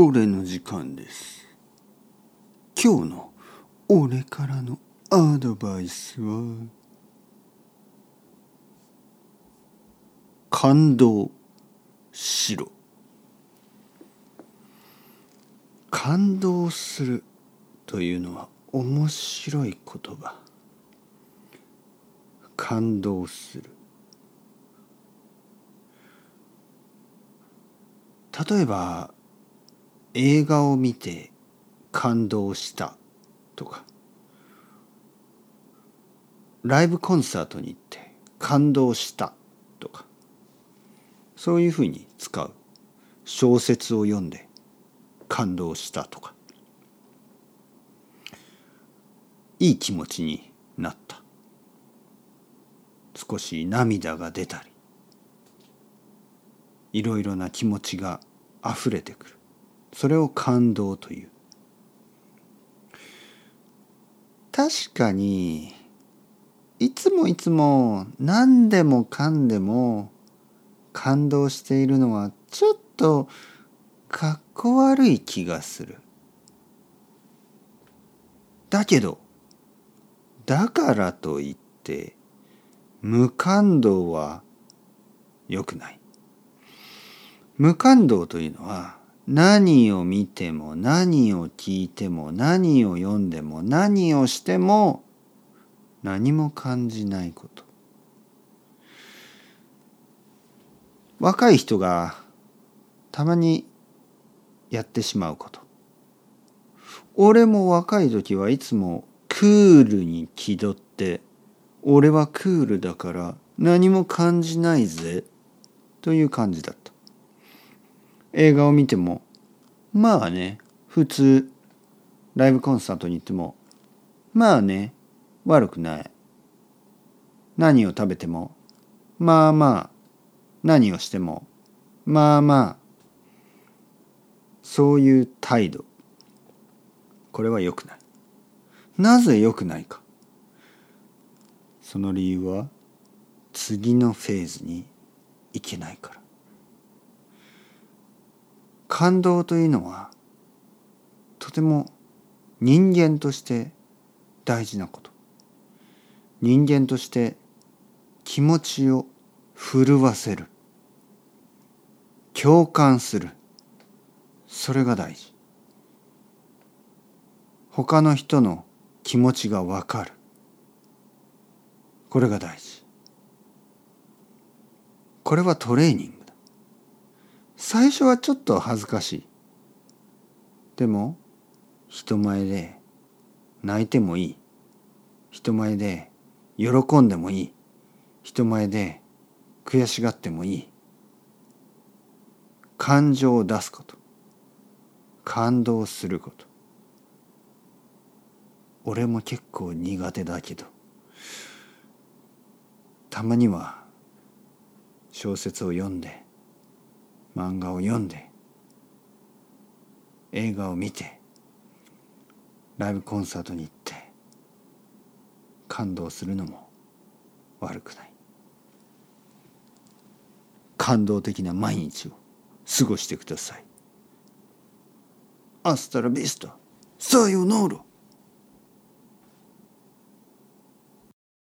俺の時間です。今日の俺からのアドバイスは感動しろ。感動するというのは面白い言葉。感動する。例えば映画を見て感動したとか。ライブコンサートに行って感動したとか。そういうふうに使う小説を読んで感動したとか。いい気持ちになった。少し涙が出たり。いろいろな気持ちがあふれてくる。それを感動という確かにいつもいつも何でもかんでも感動しているのはちょっとかっこ悪い気がする。だけどだからといって無感動は良くない。無感動というのは何を見ても何を聞いても何を読んでも何をしても何も感じないこと。若い人がたまにやってしまうこと。俺も若い時はいつもクールに気取って俺はクールだから何も感じないぜという感じだった。映画を見てもまあね普通ライブコンサートに行ってもまあね悪くない。何を食べてもまあまあ何をしてもまあまあそういう態度。これは良くない。なぜ良くないか。その理由は次のフェーズに行けないから。感動というのはとても人間として大事なこと。人間として気持ちを震わせる。共感する。それが大事。他の人の気持ちがわかる。これが大事。これはトレーニング。最初はちょっと恥ずかしい。でも人前で泣いてもいい。人前で喜んでもいい。人前で悔しがってもいい。感情を出すこと。感動すること。俺も結構苦手だけど。たまには小説を読んで漫画を読んで映画を見てライブコンサートに行って感動するのも悪くない。感動的な毎日を過ごしてください。アスタラビスタさよなら。